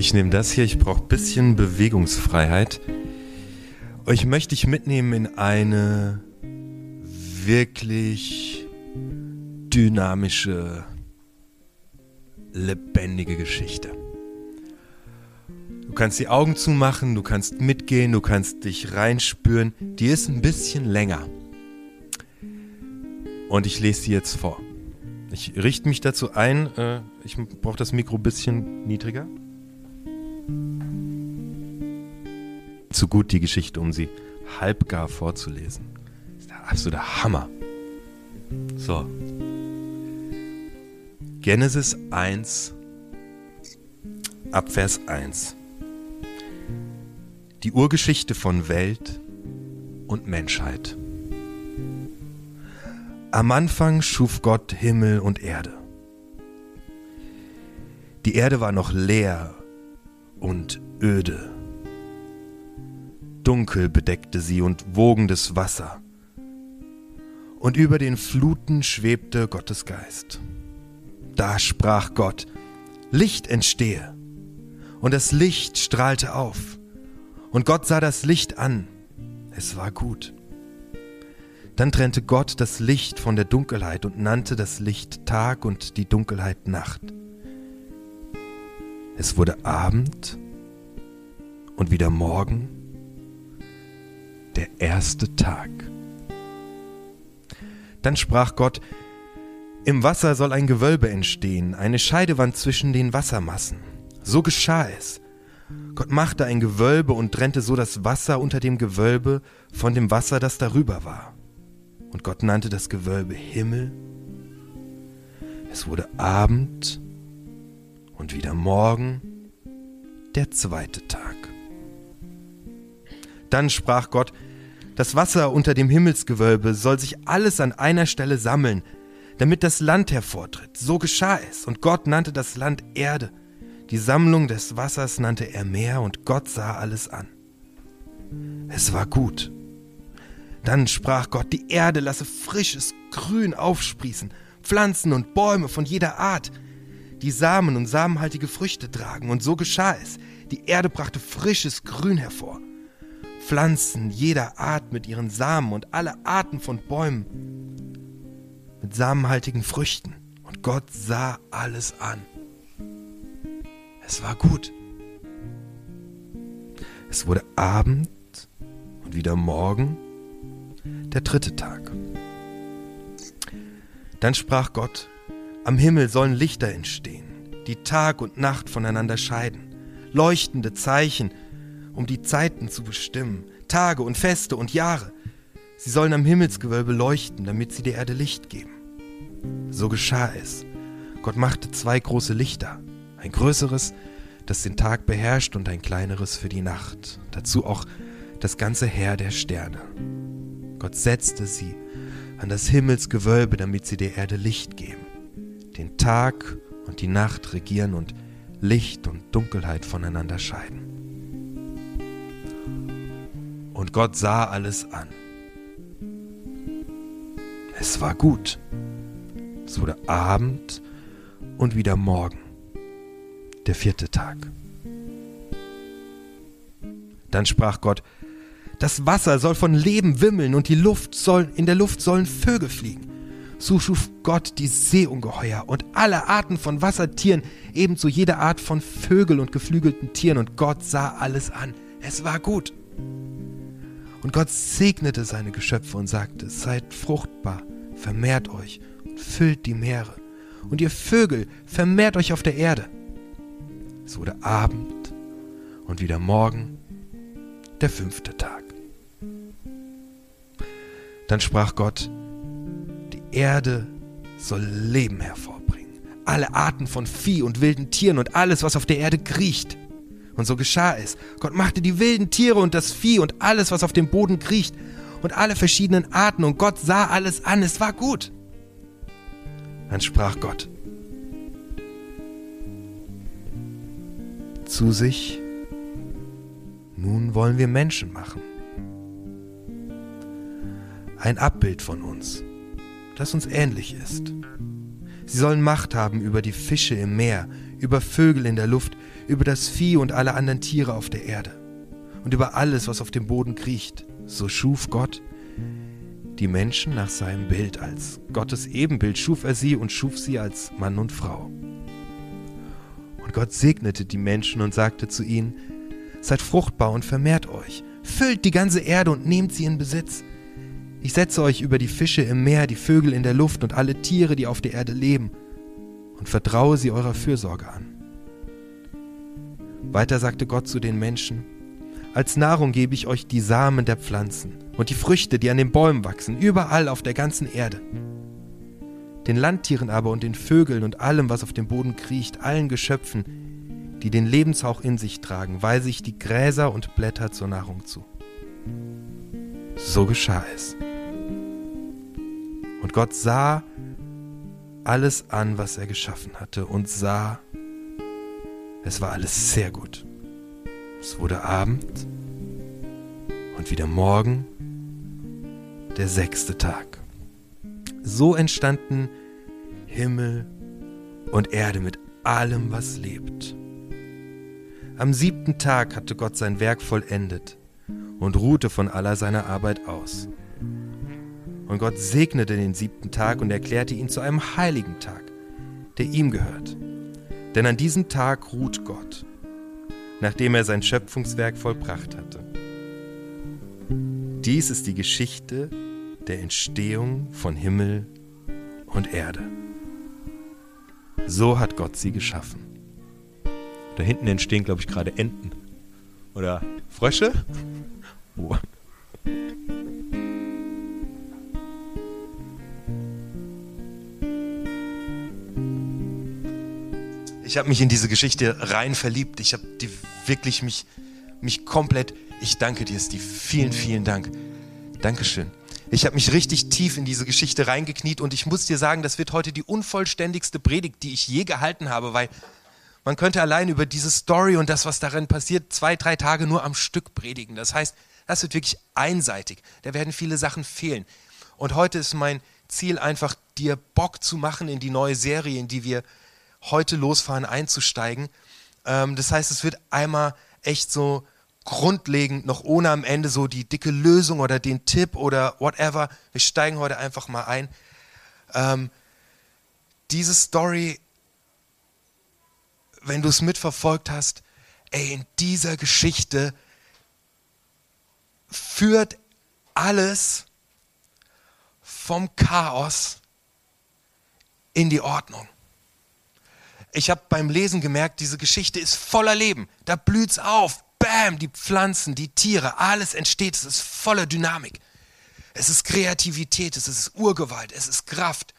Ich nehme das hier, ich brauche ein bisschen Bewegungsfreiheit. Euch möchte ich mitnehmen in eine wirklich dynamische, lebendige Geschichte. Du kannst die Augen zumachen, du kannst mitgehen, du kannst dich reinspüren. Die ist ein bisschen länger. Und ich lese sie jetzt vor. Ich richte mich dazu ein, äh, ich brauche das Mikro ein bisschen niedriger. Zu gut die Geschichte, um sie halbgar vorzulesen. Das ist der absolute Hammer. So. Genesis 1, Abvers 1. Die Urgeschichte von Welt und Menschheit. Am Anfang schuf Gott Himmel und Erde. Die Erde war noch leer und öde. Dunkel bedeckte sie und wogendes Wasser. Und über den Fluten schwebte Gottes Geist. Da sprach Gott, Licht entstehe. Und das Licht strahlte auf. Und Gott sah das Licht an. Es war gut. Dann trennte Gott das Licht von der Dunkelheit und nannte das Licht Tag und die Dunkelheit Nacht. Es wurde Abend und wieder Morgen, der erste Tag. Dann sprach Gott, im Wasser soll ein Gewölbe entstehen, eine Scheidewand zwischen den Wassermassen. So geschah es. Gott machte ein Gewölbe und trennte so das Wasser unter dem Gewölbe von dem Wasser, das darüber war. Und Gott nannte das Gewölbe Himmel. Es wurde Abend und wieder Morgen, der zweite Tag. Dann sprach Gott, das Wasser unter dem Himmelsgewölbe soll sich alles an einer Stelle sammeln, damit das Land hervortritt. So geschah es, und Gott nannte das Land Erde. Die Sammlung des Wassers nannte er Meer, und Gott sah alles an. Es war gut. Dann sprach Gott, die Erde lasse frisches Grün aufsprießen, Pflanzen und Bäume von jeder Art, die Samen und samenhaltige Früchte tragen. Und so geschah es. Die Erde brachte frisches Grün hervor. Pflanzen jeder Art mit ihren Samen und alle Arten von Bäumen mit samenhaltigen Früchten. Und Gott sah alles an. Es war gut. Es wurde Abend und wieder Morgen der dritte Tag. Dann sprach Gott, am Himmel sollen Lichter entstehen, die Tag und Nacht voneinander scheiden, leuchtende Zeichen, um die Zeiten zu bestimmen, Tage und Feste und Jahre. Sie sollen am Himmelsgewölbe leuchten, damit sie der Erde Licht geben. So geschah es. Gott machte zwei große Lichter, ein größeres, das den Tag beherrscht, und ein kleineres für die Nacht, dazu auch das ganze Heer der Sterne. Gott setzte sie an das Himmelsgewölbe, damit sie der Erde Licht geben, den Tag und die Nacht regieren und Licht und Dunkelheit voneinander scheiden. Und Gott sah alles an. Es war gut. Es wurde Abend und wieder Morgen, der vierte Tag. Dann sprach Gott, das Wasser soll von Leben wimmeln und die Luft soll, in der Luft sollen Vögel fliegen. So schuf Gott die Seeungeheuer und alle Arten von Wassertieren, ebenso jede Art von Vögel und geflügelten Tieren, und Gott sah alles an. Es war gut. Und Gott segnete seine Geschöpfe und sagte, seid fruchtbar, vermehrt euch und füllt die Meere. Und ihr Vögel, vermehrt euch auf der Erde. Es wurde Abend und wieder Morgen, der fünfte Tag. Dann sprach Gott, die Erde soll Leben hervorbringen. Alle Arten von Vieh und wilden Tieren und alles, was auf der Erde kriecht. Und so geschah es. Gott machte die wilden Tiere und das Vieh und alles, was auf dem Boden kriecht und alle verschiedenen Arten und Gott sah alles an. Es war gut. Dann sprach Gott zu sich, nun wollen wir Menschen machen ein Abbild von uns, das uns ähnlich ist. Sie sollen Macht haben über die Fische im Meer, über Vögel in der Luft, über das Vieh und alle anderen Tiere auf der Erde und über alles, was auf dem Boden kriecht. So schuf Gott die Menschen nach seinem Bild. Als Gottes Ebenbild schuf er sie und schuf sie als Mann und Frau. Und Gott segnete die Menschen und sagte zu ihnen, Seid fruchtbar und vermehrt euch, füllt die ganze Erde und nehmt sie in Besitz. Ich setze euch über die Fische im Meer, die Vögel in der Luft und alle Tiere, die auf der Erde leben, und vertraue sie eurer Fürsorge an. Weiter sagte Gott zu den Menschen, als Nahrung gebe ich euch die Samen der Pflanzen und die Früchte, die an den Bäumen wachsen, überall auf der ganzen Erde. Den Landtieren aber und den Vögeln und allem, was auf dem Boden kriecht, allen Geschöpfen, die den Lebenshauch in sich tragen, weise ich die Gräser und Blätter zur Nahrung zu. So geschah es. Und Gott sah alles an, was er geschaffen hatte, und sah, es war alles sehr gut. Es wurde Abend und wieder Morgen, der sechste Tag. So entstanden Himmel und Erde mit allem, was lebt. Am siebten Tag hatte Gott sein Werk vollendet und ruhte von aller seiner Arbeit aus. Und Gott segnete den siebten Tag und erklärte ihn zu einem heiligen Tag, der ihm gehört. Denn an diesem Tag ruht Gott, nachdem er sein Schöpfungswerk vollbracht hatte. Dies ist die Geschichte der Entstehung von Himmel und Erde. So hat Gott sie geschaffen. Da hinten entstehen, glaube ich, gerade Enten. Oder Frösche? Oh. Ich habe mich in diese Geschichte rein verliebt. Ich habe die wirklich mich, mich komplett. Ich danke dir, Steve. Vielen, vielen Dank. Dankeschön. Ich habe mich richtig tief in diese Geschichte reingekniet und ich muss dir sagen, das wird heute die unvollständigste Predigt, die ich je gehalten habe, weil man könnte allein über diese Story und das, was darin passiert, zwei, drei Tage nur am Stück predigen. Das heißt, das wird wirklich einseitig. Da werden viele Sachen fehlen. Und heute ist mein Ziel einfach, dir Bock zu machen, in die neue Serie, in die wir heute losfahren, einzusteigen. Ähm, das heißt, es wird einmal echt so grundlegend, noch ohne am Ende so die dicke Lösung oder den Tipp oder whatever. Wir steigen heute einfach mal ein. Ähm, diese Story wenn du es mitverfolgt hast, ey, in dieser Geschichte führt alles vom Chaos in die Ordnung. Ich habe beim Lesen gemerkt, diese Geschichte ist voller Leben. Da blüht's auf. Bam, die Pflanzen, die Tiere, alles entsteht. Es ist voller Dynamik. Es ist Kreativität, es ist Urgewalt, es ist Kraft.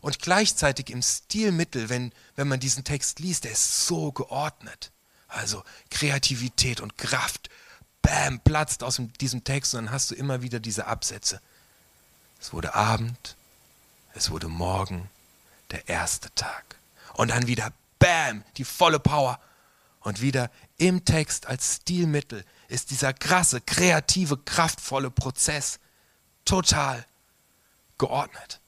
Und gleichzeitig im Stilmittel, wenn, wenn man diesen Text liest, der ist so geordnet. Also Kreativität und Kraft, bam, platzt aus diesem Text und dann hast du immer wieder diese Absätze. Es wurde Abend, es wurde Morgen, der erste Tag. Und dann wieder bam, die volle Power. Und wieder im Text als Stilmittel ist dieser krasse, kreative, kraftvolle Prozess total geordnet.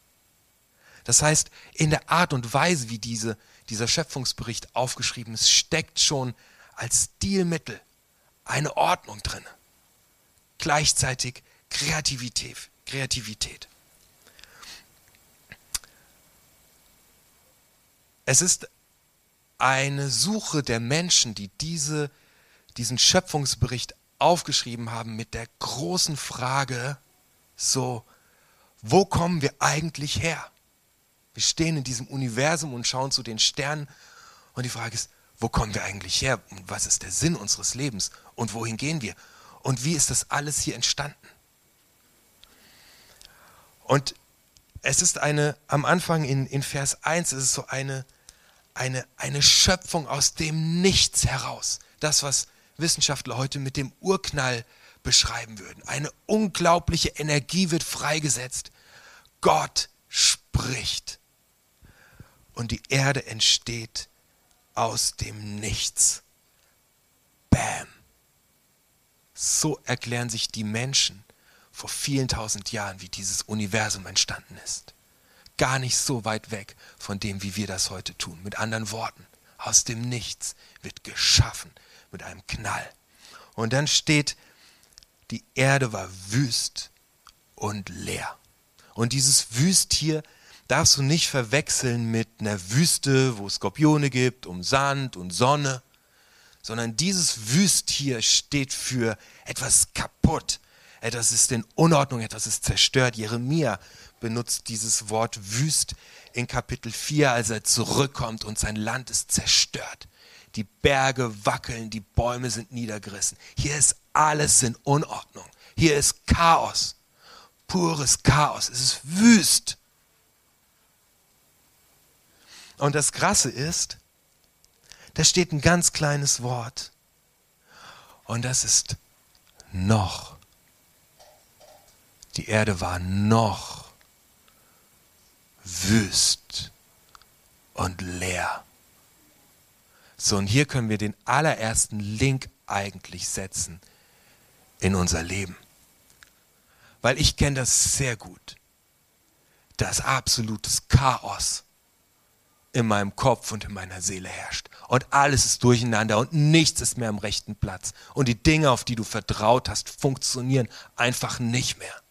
Das heißt, in der Art und Weise, wie diese, dieser Schöpfungsbericht aufgeschrieben ist, steckt schon als Stilmittel eine Ordnung drin. Gleichzeitig Kreativität. Kreativität. Es ist eine Suche der Menschen, die diese, diesen Schöpfungsbericht aufgeschrieben haben mit der großen Frage, so, wo kommen wir eigentlich her? Wir stehen in diesem Universum und schauen zu den Sternen und die Frage ist, wo kommen wir eigentlich her? Und was ist der Sinn unseres Lebens? Und wohin gehen wir? Und wie ist das alles hier entstanden? Und es ist eine, am Anfang in, in Vers 1 ist es so eine, eine, eine Schöpfung aus dem Nichts heraus. Das, was Wissenschaftler heute mit dem Urknall beschreiben würden. Eine unglaubliche Energie wird freigesetzt. Gott spricht und die Erde entsteht aus dem Nichts. Bam. So erklären sich die Menschen vor vielen tausend Jahren, wie dieses Universum entstanden ist. Gar nicht so weit weg von dem, wie wir das heute tun. Mit anderen Worten, aus dem Nichts wird geschaffen mit einem Knall. Und dann steht, die Erde war wüst und leer. Und dieses Wüst hier darfst du nicht verwechseln mit einer Wüste, wo es Skorpione gibt, um Sand und Sonne, sondern dieses Wüst hier steht für etwas kaputt, etwas ist in Unordnung, etwas ist zerstört. Jeremia benutzt dieses Wort wüst in Kapitel 4, als er zurückkommt und sein Land ist zerstört. Die Berge wackeln, die Bäume sind niedergerissen. Hier ist alles in Unordnung. Hier ist Chaos, pures Chaos. Es ist wüst. Und das Krasse ist, da steht ein ganz kleines Wort. Und das ist noch. Die Erde war noch wüst und leer. So, und hier können wir den allerersten Link eigentlich setzen in unser Leben. Weil ich kenne das sehr gut. Das absolutes Chaos in meinem Kopf und in meiner Seele herrscht. Und alles ist durcheinander und nichts ist mehr am rechten Platz. Und die Dinge, auf die du vertraut hast, funktionieren einfach nicht mehr.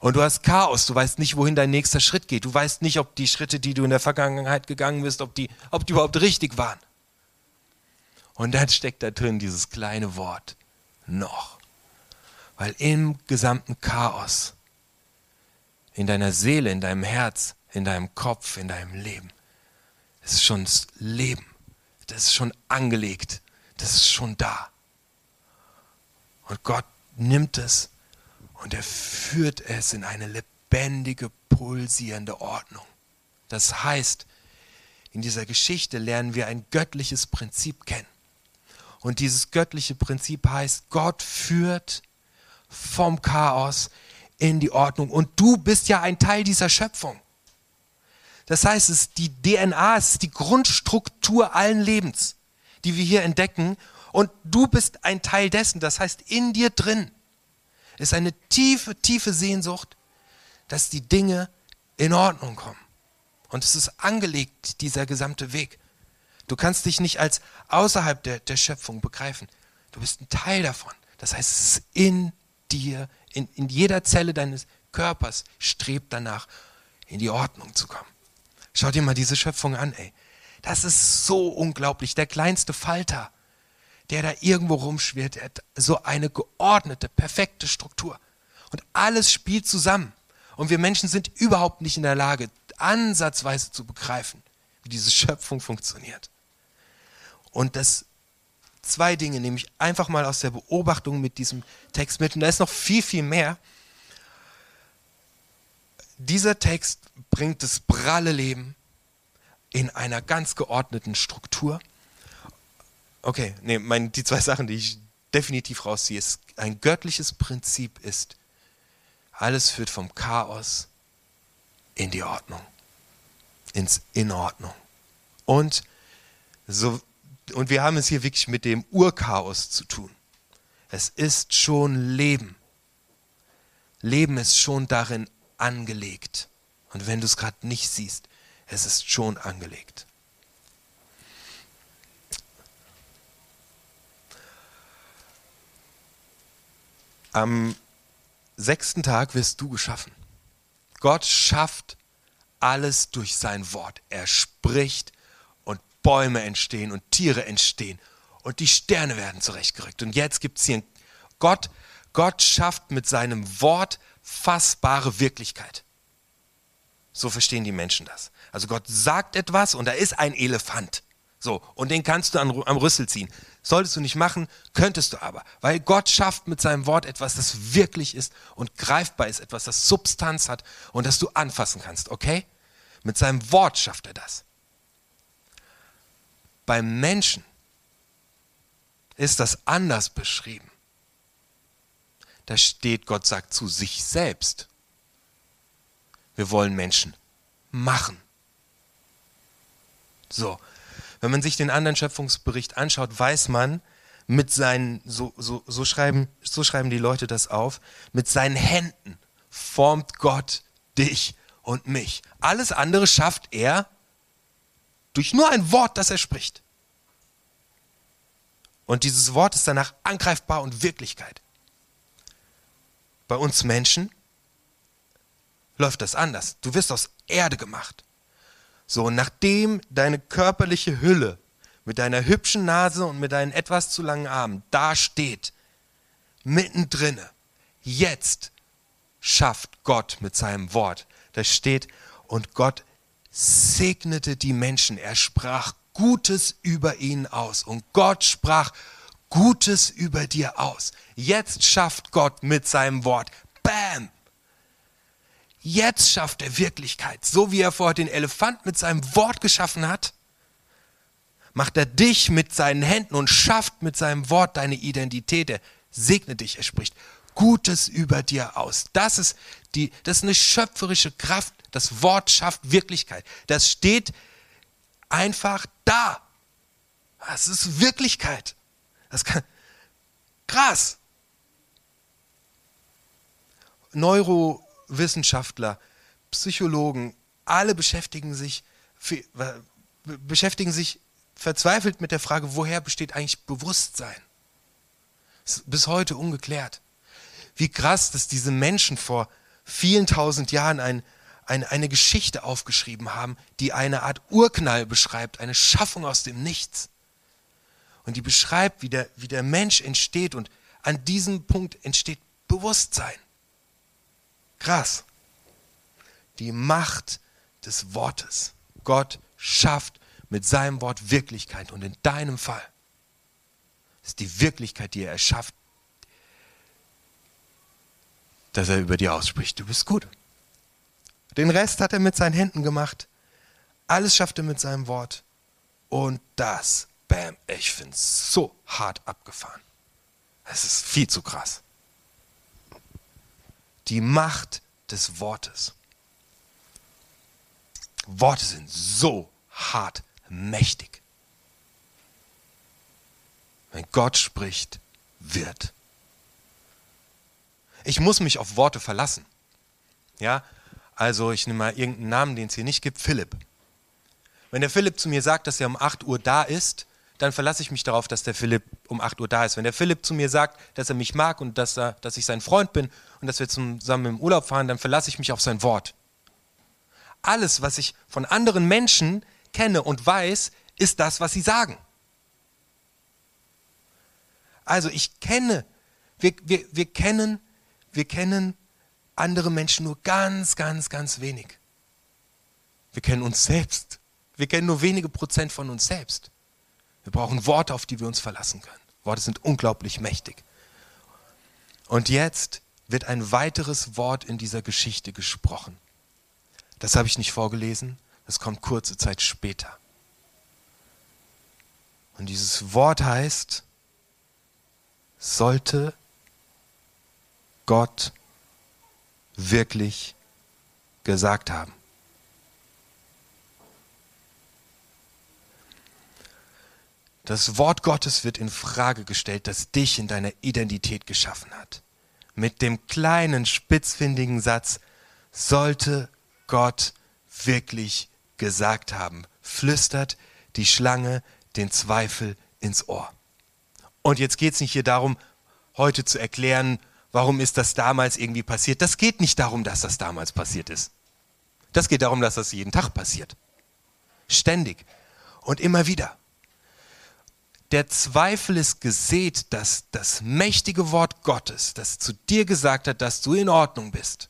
Und du hast Chaos, du weißt nicht, wohin dein nächster Schritt geht. Du weißt nicht, ob die Schritte, die du in der Vergangenheit gegangen bist, ob die, ob die überhaupt richtig waren. Und dann steckt da drin dieses kleine Wort noch. Weil im gesamten Chaos, in deiner Seele, in deinem Herz, in deinem Kopf, in deinem Leben. Es ist schon das Leben. Das ist schon angelegt. Das ist schon da. Und Gott nimmt es und er führt es in eine lebendige, pulsierende Ordnung. Das heißt, in dieser Geschichte lernen wir ein göttliches Prinzip kennen. Und dieses göttliche Prinzip heißt, Gott führt vom Chaos in die Ordnung. Und du bist ja ein Teil dieser Schöpfung. Das heißt, es ist die DNA, es ist die Grundstruktur allen Lebens, die wir hier entdecken. Und du bist ein Teil dessen. Das heißt, in dir drin ist eine tiefe, tiefe Sehnsucht, dass die Dinge in Ordnung kommen. Und es ist angelegt, dieser gesamte Weg. Du kannst dich nicht als außerhalb der, der Schöpfung begreifen. Du bist ein Teil davon. Das heißt, es ist in dir, in, in jeder Zelle deines Körpers strebt danach, in die Ordnung zu kommen. Schau dir mal diese Schöpfung an, ey. Das ist so unglaublich. Der kleinste Falter, der da irgendwo rumschwirrt, der hat so eine geordnete, perfekte Struktur. Und alles spielt zusammen. Und wir Menschen sind überhaupt nicht in der Lage, ansatzweise zu begreifen, wie diese Schöpfung funktioniert. Und das zwei Dinge nehme ich einfach mal aus der Beobachtung mit diesem Text mit. Und da ist noch viel, viel mehr dieser Text bringt das pralle Leben in einer ganz geordneten Struktur. Okay, nee, mein, die zwei Sachen, die ich definitiv rausziehe, ist ein göttliches Prinzip ist, alles führt vom Chaos in die Ordnung, ins Inordnung. Und so, und wir haben es hier wirklich mit dem Urchaos zu tun. Es ist schon Leben. Leben ist schon darin angelegt. Und wenn du es gerade nicht siehst, es ist schon angelegt. Am sechsten Tag wirst du geschaffen. Gott schafft alles durch sein Wort. Er spricht und Bäume entstehen und Tiere entstehen und die Sterne werden zurechtgerückt. Und jetzt gibt es hier Gott, Gott schafft mit seinem Wort fassbare Wirklichkeit. So verstehen die Menschen das. Also Gott sagt etwas und da ist ein Elefant. So, und den kannst du am, am Rüssel ziehen. Solltest du nicht machen, könntest du aber. Weil Gott schafft mit seinem Wort etwas, das wirklich ist und greifbar ist, etwas, das Substanz hat und das du anfassen kannst, okay? Mit seinem Wort schafft er das. Beim Menschen ist das anders beschrieben. Da steht, Gott sagt zu sich selbst. Wir wollen Menschen machen. So, wenn man sich den anderen Schöpfungsbericht anschaut, weiß man, mit seinen, so, so, so, schreiben, so schreiben die Leute das auf, mit seinen Händen formt Gott dich und mich. Alles andere schafft er Durch nur ein Wort, das er spricht. Und dieses Wort ist danach angreifbar und Wirklichkeit. Bei uns Menschen läuft das anders. Du wirst aus Erde gemacht. So, nachdem deine körperliche Hülle mit deiner hübschen Nase und mit deinen etwas zu langen Armen da steht, mittendrin, jetzt schafft Gott mit seinem Wort. Da steht, und Gott segnete die Menschen. Er sprach Gutes über ihnen aus. Und Gott sprach Gutes über dir aus. Jetzt schafft Gott mit seinem Wort. Bam! Jetzt schafft er Wirklichkeit. So wie er vorher den Elefant mit seinem Wort geschaffen hat, macht er dich mit seinen Händen und schafft mit seinem Wort deine Identität. Er segnet dich, er spricht Gutes über dir aus. Das ist, die, das ist eine schöpferische Kraft. Das Wort schafft Wirklichkeit. Das steht einfach da. Das ist Wirklichkeit. Das kann, krass. Neurowissenschaftler, Psychologen, alle beschäftigen sich, beschäftigen sich verzweifelt mit der Frage, woher besteht eigentlich Bewusstsein? Ist bis heute ungeklärt. Wie krass, dass diese Menschen vor vielen tausend Jahren ein, ein, eine Geschichte aufgeschrieben haben, die eine Art Urknall beschreibt, eine Schaffung aus dem Nichts. Und die beschreibt, wie der, wie der Mensch entsteht und an diesem Punkt entsteht Bewusstsein. Krass. Die Macht des Wortes. Gott schafft mit seinem Wort Wirklichkeit und in deinem Fall ist die Wirklichkeit, die er erschafft, dass er über dir ausspricht, du bist gut. Den Rest hat er mit seinen Händen gemacht. Alles schafft er mit seinem Wort. Und das, bam, ich finde es so hart abgefahren. Es ist viel zu krass. Die Macht des Wortes. Worte sind so hart mächtig. Wenn Gott spricht, wird. Ich muss mich auf Worte verlassen. Ja, also ich nehme mal irgendeinen Namen, den es hier nicht gibt, Philipp. Wenn der Philipp zu mir sagt, dass er um 8 Uhr da ist, dann verlasse ich mich darauf, dass der Philipp um 8 Uhr da ist. Wenn der Philipp zu mir sagt, dass er mich mag und dass, er, dass ich sein Freund bin und dass wir zusammen im Urlaub fahren, dann verlasse ich mich auf sein Wort. Alles, was ich von anderen Menschen kenne und weiß, ist das, was sie sagen. Also ich kenne, wir, wir, wir kennen, wir kennen andere Menschen nur ganz, ganz, ganz wenig. Wir kennen uns selbst. Wir kennen nur wenige Prozent von uns selbst. Wir brauchen Worte, auf die wir uns verlassen können. Worte sind unglaublich mächtig. Und jetzt wird ein weiteres Wort in dieser Geschichte gesprochen. Das habe ich nicht vorgelesen, das kommt kurze Zeit später. Und dieses Wort heißt, sollte Gott wirklich gesagt haben. Das Wort Gottes wird in Frage gestellt, das dich in deiner Identität geschaffen hat. Mit dem kleinen, spitzfindigen Satz, sollte Gott wirklich gesagt haben, flüstert die Schlange den Zweifel ins Ohr. Und jetzt geht es nicht hier darum, heute zu erklären, warum ist das damals irgendwie passiert. Das geht nicht darum, dass das damals passiert ist. Das geht darum, dass das jeden Tag passiert. Ständig und immer wieder der Zweifel ist gesät, dass das mächtige Wort Gottes, das zu dir gesagt hat, dass du in Ordnung bist,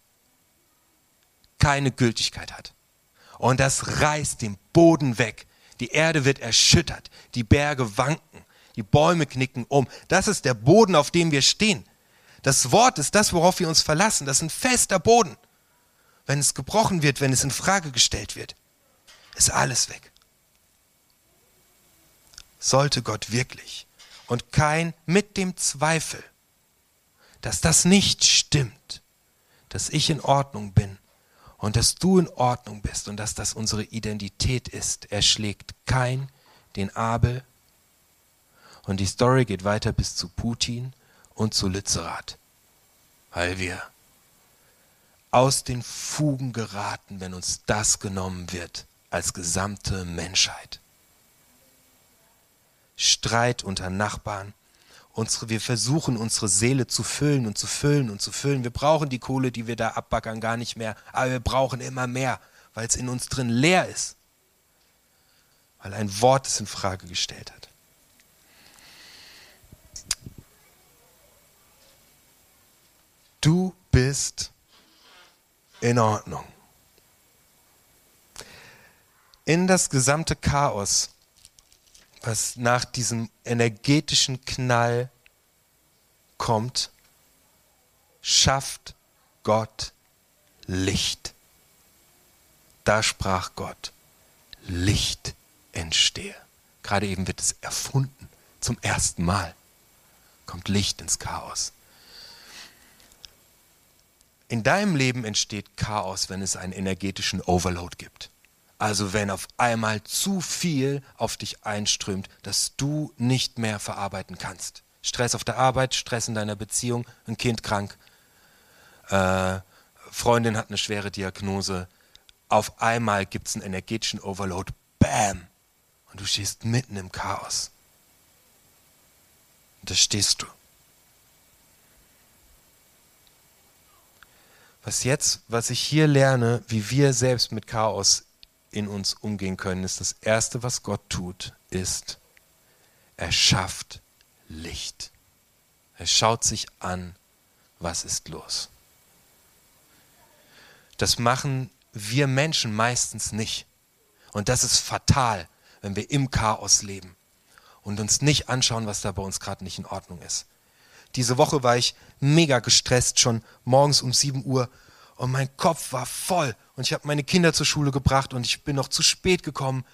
keine Gültigkeit hat. Und das reißt den Boden weg. Die Erde wird erschüttert, die Berge wanken, die Bäume knicken um. Das ist der Boden, auf dem wir stehen. Das Wort ist das, worauf wir uns verlassen. Das ist ein fester Boden. Wenn es gebrochen wird, wenn es in Frage gestellt wird, ist alles weg sollte Gott wirklich und kein mit dem Zweifel, dass das nicht stimmt, dass ich in Ordnung bin und dass du in Ordnung bist und dass das unsere Identität ist. Er schlägt kein den Abel und die Story geht weiter bis zu Putin und zu Lützerath, weil wir aus den Fugen geraten, wenn uns das genommen wird, als gesamte Menschheit. Streit unter Nachbarn. Unsere, wir versuchen unsere Seele zu füllen und zu füllen und zu füllen. Wir brauchen die Kohle, die wir da abbackern, gar nicht mehr. Aber wir brauchen immer mehr, weil es in uns drin leer ist. Weil ein Wort es in Frage gestellt hat. Du bist in Ordnung. In das gesamte Chaos, was nach diesem energetischen Knall kommt, schafft Gott Licht. Da sprach Gott, Licht entstehe. Gerade eben wird es erfunden, zum ersten Mal kommt Licht ins Chaos. In deinem Leben entsteht Chaos, wenn es einen energetischen Overload gibt. Also wenn auf einmal zu viel auf dich einströmt, dass du nicht mehr verarbeiten kannst. Stress auf der Arbeit, Stress in deiner Beziehung, ein Kind krank, äh, Freundin hat eine schwere Diagnose. Auf einmal gibt es einen energetischen Overload. Bam! Und du stehst mitten im Chaos. Und da stehst du. Was jetzt, was ich hier lerne, wie wir selbst mit Chaos in uns umgehen können, ist das Erste, was Gott tut, ist, er schafft Licht. Er schaut sich an, was ist los. Das machen wir Menschen meistens nicht. Und das ist fatal, wenn wir im Chaos leben und uns nicht anschauen, was da bei uns gerade nicht in Ordnung ist. Diese Woche war ich mega gestresst, schon morgens um 7 Uhr und mein Kopf war voll und ich habe meine Kinder zur Schule gebracht und ich bin noch zu spät gekommen.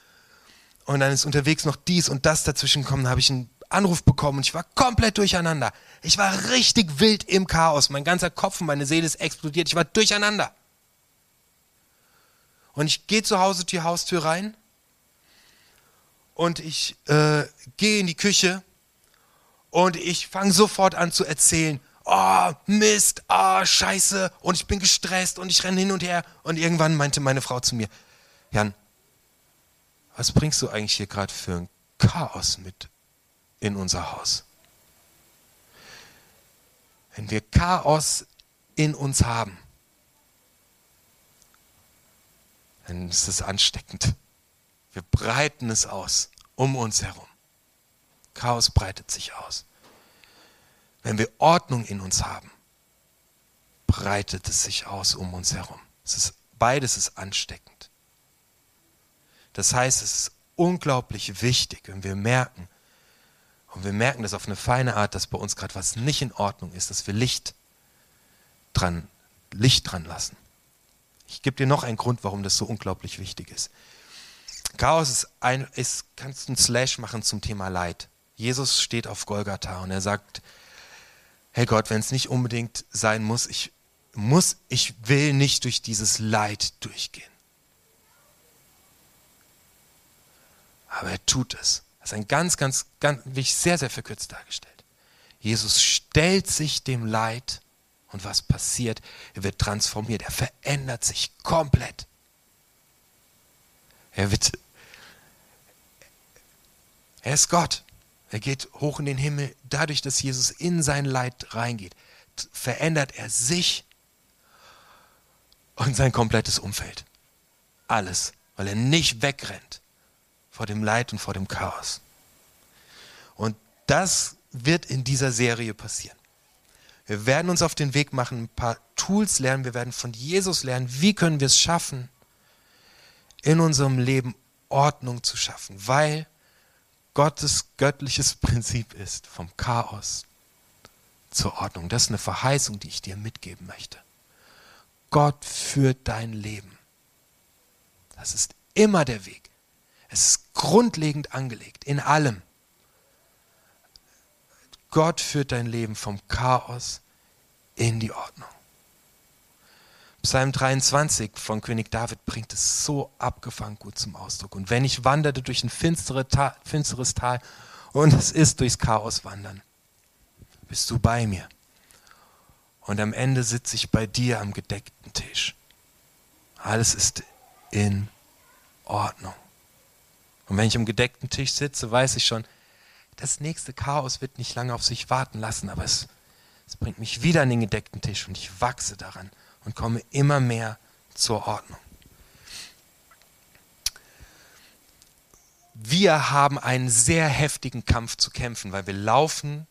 Und dann ist unterwegs noch dies und das dazwischen gekommen, habe ich einen Anruf bekommen und ich war komplett durcheinander. Ich war richtig wild im Chaos, mein ganzer Kopf und meine Seele ist explodiert, ich war durcheinander. Und ich gehe zu Hause die Haustür rein. Und ich äh, gehe in die Küche. Und ich fange sofort an zu erzählen, oh Mist, oh Scheiße und ich bin gestresst und ich renne hin und her und irgendwann meinte meine Frau zu mir, Jan, was bringst du eigentlich hier gerade für ein Chaos mit in unser Haus? Wenn wir Chaos in uns haben, dann ist es ansteckend. Wir breiten es aus um uns herum. Chaos breitet sich aus. Wenn wir Ordnung in uns haben, breitet es sich aus um uns herum. Ist, beides ist ansteckend. Das heißt, es ist unglaublich wichtig, wenn wir merken, und wir merken das auf eine feine Art, dass bei uns gerade was nicht in Ordnung ist, dass wir Licht dran, Licht dran lassen. Ich gebe dir noch einen Grund, warum das so unglaublich wichtig ist. Chaos ist ein, ist, kannst du einen Slash machen zum Thema Leid. Jesus steht auf Golgatha und er sagt, hey Gott, wenn es nicht unbedingt sein muss, ich muss, ich will nicht durch dieses Leid durchgehen. Aber er tut es. Das ist ein ganz, ganz, ganz, wie ich sehr, sehr verkürzt dargestellt. Jesus stellt sich dem Leid und was passiert? Er wird transformiert, er verändert sich komplett. Er wird, er ist Gott. Er geht hoch in den Himmel. Dadurch, dass Jesus in sein Leid reingeht, verändert er sich und sein komplettes Umfeld. Alles, weil er nicht wegrennt vor dem Leid und vor dem Chaos. Und das wird in dieser Serie passieren. Wir werden uns auf den Weg machen, ein paar Tools lernen, wir werden von Jesus lernen, wie können wir es schaffen, in unserem Leben Ordnung zu schaffen, weil Gottes göttliches Prinzip ist, vom Chaos zur Ordnung. Das ist eine Verheißung, die ich dir mitgeben möchte. Gott führt dein Leben. Das ist immer der Weg. Es ist grundlegend angelegt, in allem. Gott führt dein Leben vom Chaos in die Ordnung. Psalm 23 von König David bringt es so abgefangen gut zum Ausdruck. Und wenn ich wanderte durch ein finstere Tal, finsteres Tal und es ist durchs Chaos wandern, bist du bei mir. Und am Ende sitze ich bei dir am gedeckten Tisch. Alles ist in Ordnung. Und wenn ich am gedeckten Tisch sitze, weiß ich schon, das nächste Chaos wird nicht lange auf sich warten lassen, aber es, es bringt mich wieder an den gedeckten Tisch und ich wachse daran und komme immer mehr zur Ordnung. Wir haben einen sehr heftigen Kampf zu kämpfen, weil wir laufen,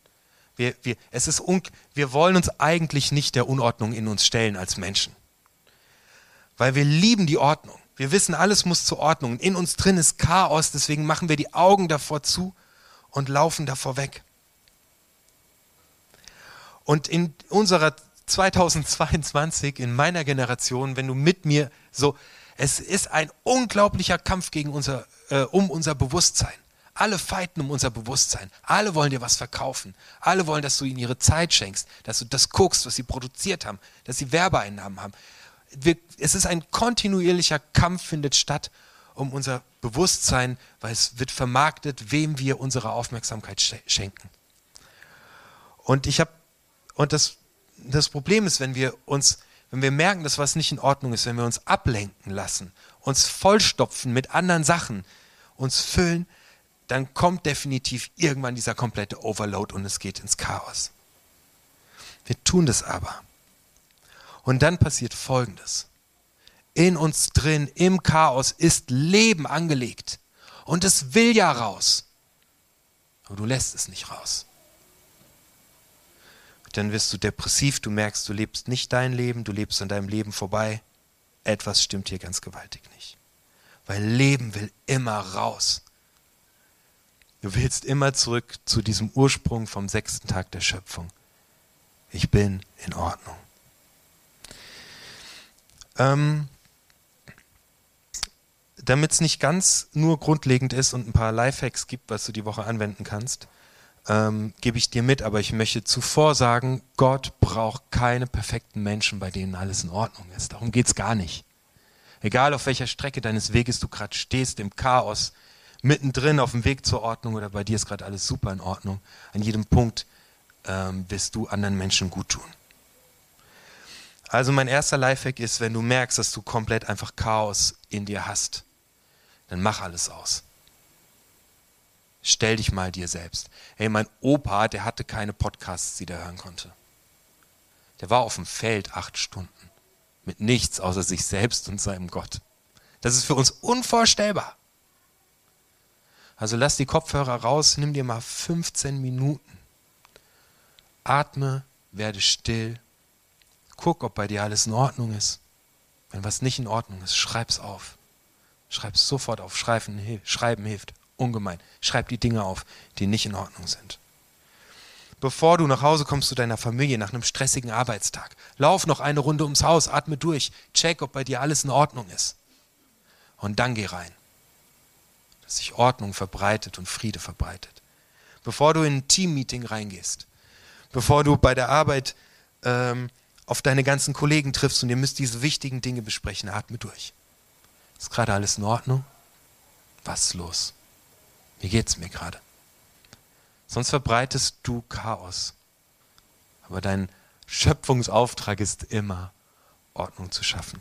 wir, wir, es ist un, wir wollen uns eigentlich nicht der Unordnung in uns stellen als Menschen, weil wir lieben die Ordnung. Wir wissen, alles muss zur Ordnung. In uns drin ist Chaos, deswegen machen wir die Augen davor zu und laufen davor weg. Und in unserer 2022, in meiner Generation, wenn du mit mir so, es ist ein unglaublicher Kampf gegen unser, äh, um unser Bewusstsein. Alle fighten um unser Bewusstsein. Alle wollen dir was verkaufen. Alle wollen, dass du ihnen ihre Zeit schenkst, dass du das guckst, was sie produziert haben, dass sie Werbeeinnahmen haben. Wir, es ist ein kontinuierlicher Kampf, findet statt um unser Bewusstsein, weil es wird vermarktet, wem wir unsere Aufmerksamkeit schenken. Und ich habe und das das Problem ist, wenn wir uns wenn wir merken, dass was nicht in Ordnung ist, wenn wir uns ablenken lassen, uns vollstopfen mit anderen Sachen, uns füllen, dann kommt definitiv irgendwann dieser komplette Overload und es geht ins Chaos. Wir tun das aber. Und dann passiert Folgendes in uns drin, im Chaos, ist Leben angelegt. Und es will ja raus. Aber du lässt es nicht raus. Dann wirst du depressiv, du merkst, du lebst nicht dein Leben, du lebst an deinem Leben vorbei. Etwas stimmt hier ganz gewaltig nicht. Weil Leben will immer raus. Du willst immer zurück zu diesem Ursprung vom sechsten Tag der Schöpfung. Ich bin in Ordnung. Ähm, damit es nicht ganz nur grundlegend ist und ein paar Lifehacks gibt, was du die Woche anwenden kannst, ähm, gebe ich dir mit, aber ich möchte zuvor sagen, Gott braucht keine perfekten Menschen, bei denen alles in Ordnung ist. Darum geht es gar nicht. Egal auf welcher Strecke deines Weges du gerade stehst, im Chaos, mittendrin auf dem Weg zur Ordnung oder bei dir ist gerade alles super in Ordnung, an jedem Punkt ähm, wirst du anderen Menschen gut tun. Also mein erster Lifehack ist, wenn du merkst, dass du komplett einfach Chaos in dir hast, dann mach alles aus. Stell dich mal dir selbst. Hey, mein Opa, der hatte keine Podcasts, die der hören konnte. Der war auf dem Feld acht Stunden. Mit nichts außer sich selbst und seinem Gott. Das ist für uns unvorstellbar. Also lass die Kopfhörer raus, nimm dir mal 15 Minuten. Atme, werde still. Guck, ob bei dir alles in Ordnung ist. Wenn was nicht in Ordnung ist, schreib's auf. Schreib es sofort auf. Schreiben, Schreiben hilft ungemein. Schreib die Dinge auf, die nicht in Ordnung sind. Bevor du nach Hause kommst zu deiner Familie nach einem stressigen Arbeitstag, lauf noch eine Runde ums Haus, atme durch, check, ob bei dir alles in Ordnung ist. Und dann geh rein. Dass sich Ordnung verbreitet und Friede verbreitet. Bevor du in ein Teammeeting reingehst, bevor du bei der Arbeit ähm, auf deine ganzen Kollegen triffst und ihr müsst diese wichtigen Dinge besprechen, atme durch. Ist gerade alles in Ordnung? Was ist los? Wie geht es mir gerade? Sonst verbreitest du Chaos. Aber dein Schöpfungsauftrag ist immer, Ordnung zu schaffen.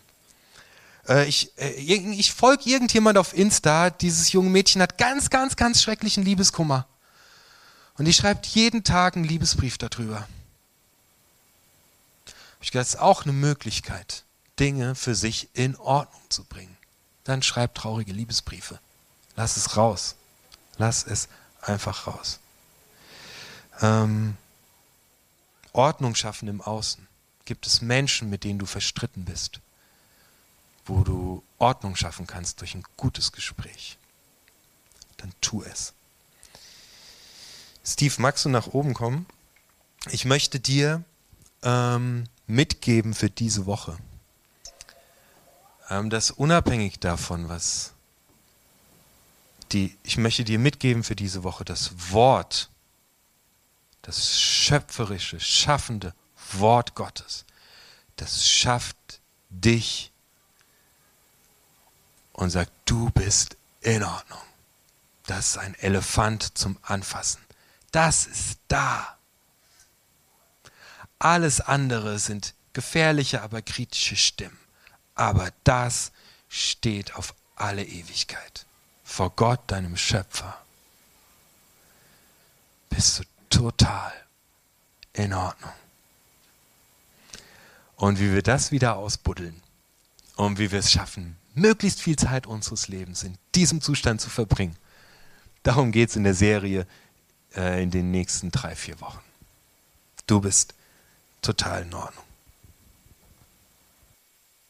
Äh, ich äh, ich folge irgendjemand auf Insta, dieses junge Mädchen hat ganz, ganz, ganz schrecklichen Liebeskummer. Und die schreibt jeden Tag einen Liebesbrief darüber. Ich glaube, das ist auch eine Möglichkeit, Dinge für sich in Ordnung zu bringen dann schreib traurige Liebesbriefe. Lass es raus. Lass es einfach raus. Ähm, Ordnung schaffen im Außen. Gibt es Menschen, mit denen du verstritten bist, wo du Ordnung schaffen kannst durch ein gutes Gespräch? Dann tu es. Steve, magst du nach oben kommen? Ich möchte dir ähm, mitgeben für diese Woche ähm, dass unabhängig davon, was die, ich möchte dir mitgeben für diese Woche, das Wort, das schöpferische, schaffende Wort Gottes, das schafft dich und sagt, du bist in Ordnung. Das ist ein Elefant zum Anfassen. Das ist da. Alles andere sind gefährliche, aber kritische Stimmen. Aber das steht auf alle Ewigkeit vor Gott, deinem Schöpfer, bist du total in Ordnung. Und wie wir das wieder ausbuddeln und wie wir es schaffen, möglichst viel Zeit unseres Lebens in diesem Zustand zu verbringen, darum geht es in der Serie äh, in den nächsten drei, vier Wochen. Du bist total in Ordnung.